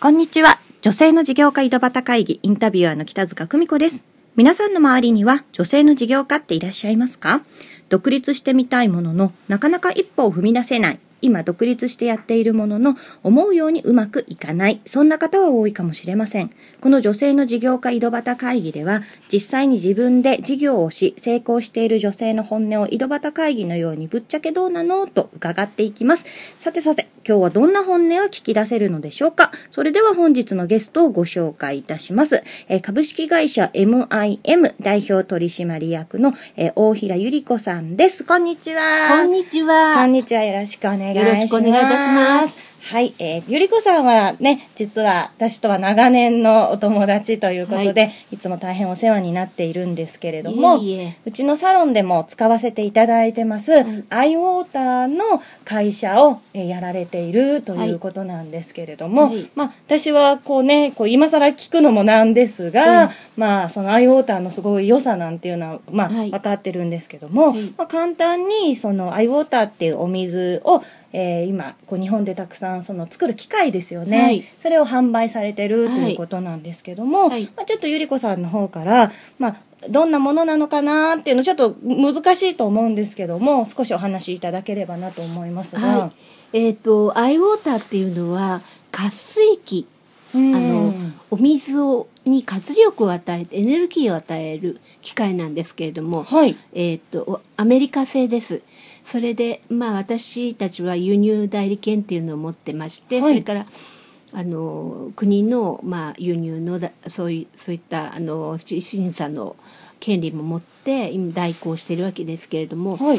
こんにちは。女性の事業家井戸端会議インタビュアーの北塚久美子です。皆さんの周りには女性の事業家っていらっしゃいますか？独立してみたいものの、なかなか一歩を踏み出せない。今独立してやっているものの思うようにうまくいかない。そんな方は多いかもしれません。この女性の事業家井戸端会議では実際に自分で事業をし成功している女性の本音を井戸端会議のようにぶっちゃけどうなのと伺っていきます。さてさて今日はどんな本音を聞き出せるのでしょうか？それでは本日のゲストをご紹介いたします、えー、株式会社 MIM 代表取締役の、えー、大平ゆり子さんです。こんにちは。こんにちは。こんにちは。よろしくお願いしますよろしくお願いいたします。はい、えー、ゆりこさんはね、実は私とは長年のお友達ということで、はい、いつも大変お世話になっているんですけれども、いえうちのサロンでも使わせていただいてます、はい、アイウォーターの会社を、えー、やられているということなんですけれども、はい、まあ私はこうね、こう今更聞くのもなんですが、まあそのアイウォーターのすごい良さなんていうのは、まあ分かってるんですけども、まあ簡単にそのアイウォーターっていうお水をえー、今こう日本でたくさんその作る機械ですよね、はい、それを販売されてるということなんですけども、はい、まあ、ちょっとゆり子さんの方から、まあ、どんなものなのかなっていうのちょっと難しいと思うんですけども少しお話しいただければなと思いますが、はい、えっ、ー、とアイウォーターっていうのは活水器あのお水をに活力を与えてエネルギーを与える機械なんですけれども、はい、えっ、ー、とアメリカ製です。それでまあ私たちは輸入代理権っていうのを持ってまして、はい、それからあの国の、まあ、輸入のだそういそういったあの審査の権利も持って今代行しているわけですけれども、はい、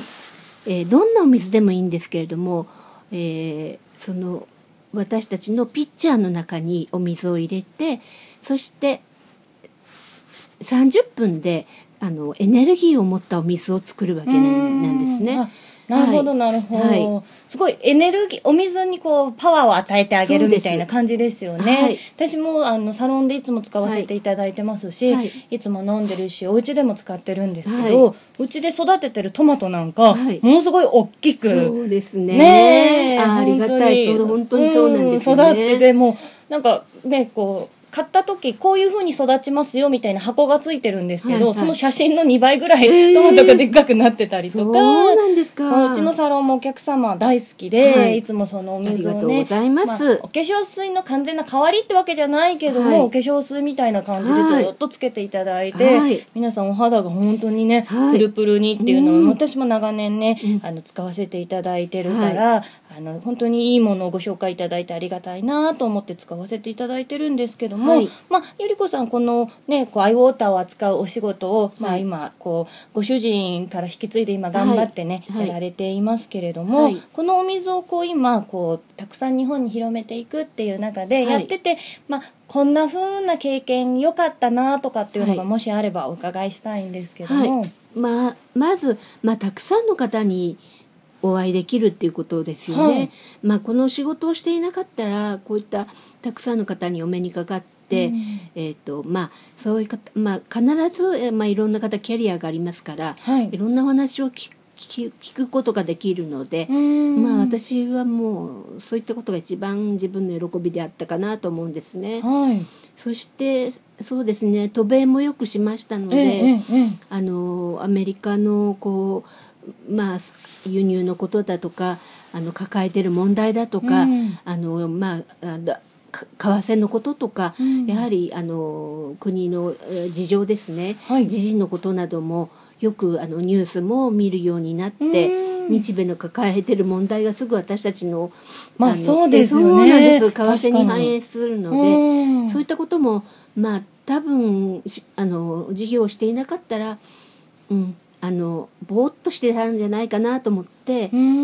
えー、どんなお水でもいいんですけれども、えー、その私たちのピッチャーの中にお水を入れてそして30分であのエネルギーを持ったお水を作るわけなんですね。なるほどなるほど、はい、すごいエネルギーお水にこうパワーを与えてあげるみたいな感じですよね、はい、私もあのサロンでいつも使わせてい。ただいてますし、はい、いつも飲んでるしお家でも使ってるんですけど、うちで育ててるトマトなんか、ものすごい大きくそうですね。ねありがたい。そう本当にそうなんですよね、うん、育っててもなんかねこう買った時こういうふうに育ちますよみたいな箱がついてるんですけど、はいはい、その写真の2倍ぐらいトマトがでっかくなってたりとか、そうなんですか。そのうちのサロンもお客様大好きで、はい、いつもそのお水をねまあ、お化粧水の完全な代わりってわけじゃないけども、はい、お化粧水みたいな感じでずっとつけていただいて、はい、皆さんお肌が本当にね、プルプルにっていうのを、うん、私も長年ね、うん、あの使わせていただいてるから、あの本当にいいものをご紹介いただいてありがたいなと思って使わせていただいてるんですけども、まあゆり子さんこのねこうアイウォーターを扱うお仕事を、まあ、今こうご主人から引き継いで今頑張ってね、やられていますけれども、このお水をこう今こうたくさん日本に広めていくっていう中でやってて、まあこんな風な経験良かったなとかっていうのがもしあればお伺いしたいんですけども。まあ、まず、まあ、たくさんの方にお会いできるっていうことですよね。はい、まあこの仕事をしていなかったらこういったたくさんの方にお目にかかって、うん、えっ、ー、とまあそういう方まあ必ずまあいろんな方キャリアがありますから、はい、いろんなお話を聞聞くことができるのでまあ私はもうそういったことが一番自分の喜びであったかなと思うんですね。はい、そしてそうですね渡米もよくしましたので、えええ、あのアメリカのこうまあ、輸入のことだとかあの抱えてる問題だとか、うん、あのまあ為替のこととか、うん、やはりあの国の事情ですね、はい、時事のことなどもよくあのニュースも見るようになって、日米の抱えてる問題がすぐ私たちのまあそうですよね。為替に反映するのでそういったこともまあ多分あの事業をしていなかったら、うん、あのぼーっとしてたんじゃないかなと思って。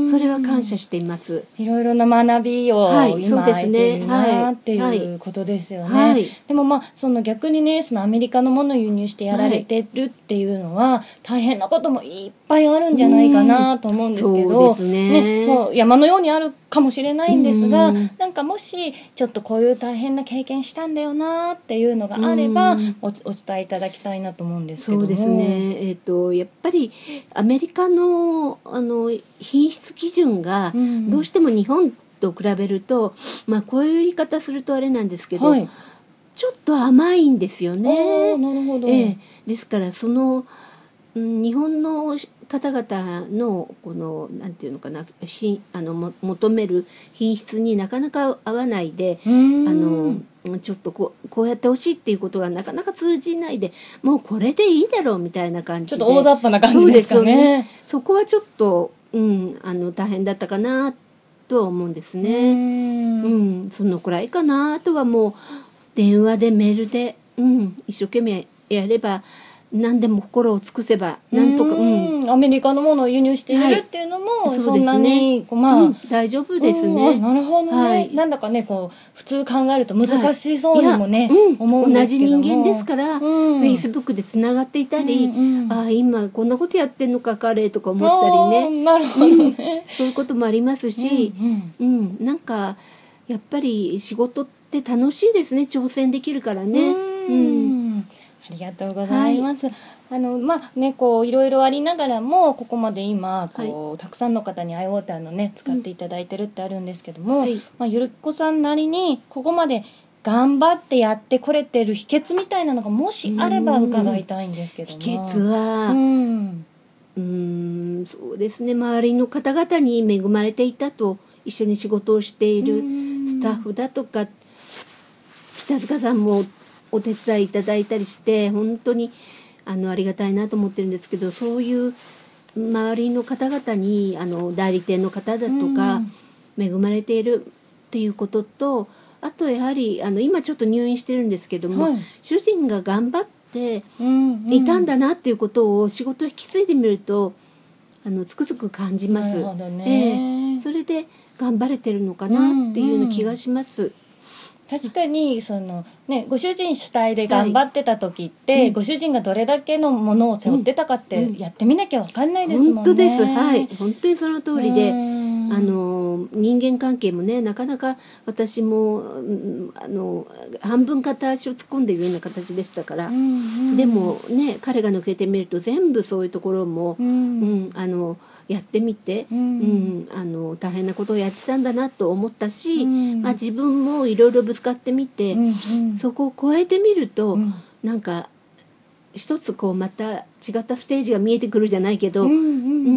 それは感謝しています。いろいろな学びを、はい、今得ているなっていうことですよね、はい、でもまあその逆にねそのアメリカのものを輸入してやられてるっていうのは、大変なこともいっぱいあるんじゃないかなと思うんですけど、ね、ね、もう山のようにあるかもしれないんですが、ん、なんかもしちょっとこういう大変な経験したんだよなっていうのがあればおお伝えいただきたいなと思うんですけどそうですね。えっ、ー、とやっぱりアメリカのあの品質基準がどうしても日本と比べるとまあこういう言い方するとあれなんですけど、はい、ちょっと甘いんですよね。なるほど、ええ、ですからその、うん、日本の方々のこのなんていうのかなひあのも求める品質になかなか合わないであのちょっとこうこうやってほしいっていうことがなかなか通じないでもうこれでいいだろうみたいな感じで。ちょっと大雑把な感じですかね。そ、ね、こはちょっと、うん、あの大変だったかなとは思うんですね。うんそのくらいかなあとはもう電話でメールで、うん、一生懸命やれば何でも心を尽くせばなんとか、うん、アメリカのものを輸入しているっていうのそんなに、ね、まあ、うん、大丈夫ですね。なるほどね、はい、なんだかねこう普通考えると難しそうにもね、はい、思うんですけど同じ人間ですから、フェイスブックでつながっていたり、うんうん、あ今こんなことやってんのか彼とか思ったりね。なるほどね、そういうこともありますし、うん、うん、なんかやっぱり仕事って楽しいですね。挑戦できるからね。うんありがとうございます。はい、あのまあねこういろいろありながらもここまで今こう、はい、たくさんの方にアイウォーターのね使っていただいてるってあるんですけども、うん。はい、まあゆるっこさんなりにここまで頑張ってやってこれてる秘訣みたいなのがもしあれば伺いたいんですけども。秘訣は、うん。うんそうですね。周りの方々に恵まれていたと一緒に仕事をしているスタッフだとか北塚さんもお手伝いいただいたりして本当にあのありがたいなと思ってるんですけどそういう周りの方々にあの代理店の方だとか恵まれているっていうこととあとやはりあの今ちょっと入院してるんですけども、はい、主人が頑張っていたんだなっていうことを仕事を引き継いでみるとあのつくづく感じます。ね。えー、それで頑張れてるのかなっていうような気がします。うんうん確かにその、ね、ご主人主体で頑張ってた時って、はい。うん、ご主人がどれだけのものを背負ってたかってやってみなきゃ分かんないですもんね。本当です。はい。本当にその通りであの人間関係もねなかなか私もあの半分片足を突っ込んでいるような形でしたから、うんうん、でもね彼が抜けてみると全部そういうところも、うん、うん、あのやってみて、うん、うん、あの大変なことをやってたんだなと思ったし、うん、まあ、自分もいろいろぶつかってみて、うんうん、そこを超えてみると、うん、なんか一つこうまた違ったステージが見えてくるじゃないけど、うん、う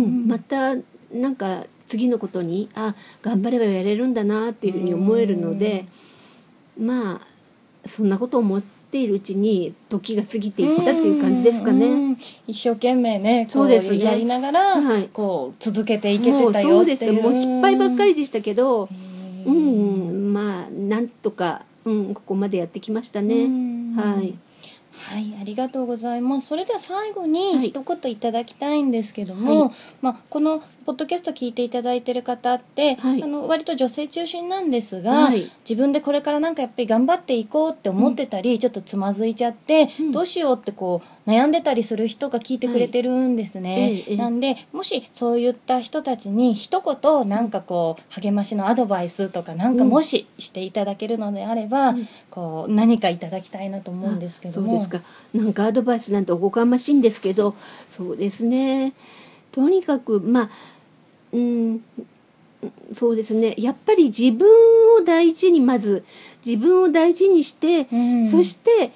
ん、またなんか次のことにあ頑張ればやれるんだなっていうふうに思えるので、まあそんなことを思って。っているうちに時が過ぎていったっていう感じですかね。一生懸命ねそうですねやりながら、はい、こう続けていけてたよっていうもう失敗ばっかりでしたけど、うん、まあなんとか、うん、ここまでやってきましたね。はい。はい、ありがとうございます。それでは最後に一言いただきたいんですけども、はい、まあこのポッドキャスト聞いていただいてる方って、はい、あの割と女性中心なんですが、はい、自分でこれからなんかやっぱり頑張っていこうって思ってたり、うん、ちょっとつまずいちゃって、うん、どうしようってこう悩んでたりする人が聞いてくれてるんですね。はい、なんでもしそういった人たちに一言なんかこう励ましのアドバイスとかなんかもししていただけるのであれば、うん、こう何かいただきたいなと思うんですけども。そうですか。なんかアドバイスなんておこがましいんですけど、そうですね。とにかくまあうんそうですねやっぱり自分を大事にまず自分を大事にして、うん、そして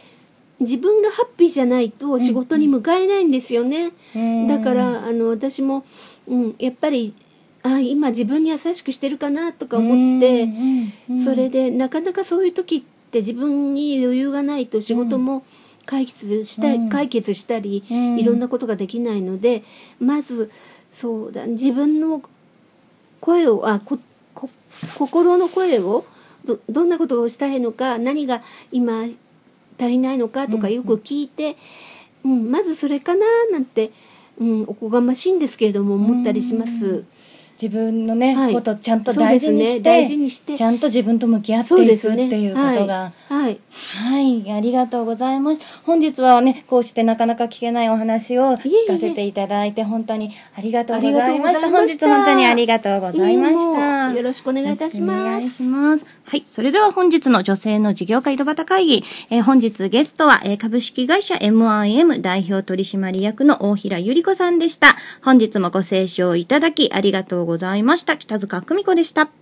自分がハッピーじゃないと仕事に向かえないんですよね、うん、だからあの私も、うん、やっぱりあ今自分に優しくしてるかなとか思って、うん、それでなかなかそういう時って自分に余裕がないと仕事も解決した,、解決したり、いろんなことができないのでまずそうだ自分の声をあここ心の声をどどんなことをしたいのか何が今足りないのかとかよく聞いて、うん、うん、まずそれかななんて、うん、おこがましいんですけれども思ったりします。自分のね、はい、ことちゃんと大事にして、ね、大事にして。ちゃんと自分と向き合っていく、ね、っていうことが、はい、はい、ありがとうございます。本日はねこうしてなかなか聞けないお話を聞かせていただいて本当にありがとうございました。本日本当にありがとうございました。よろしくお願いいたします。はいそれでは本日の女性の事業家井戸端会議、えー、本日ゲストは、えー、株式会社 MIM 代表取締役の大平ゆり子さんでした。本日もご清聴いただきありがとうございました。北塚久美子でした。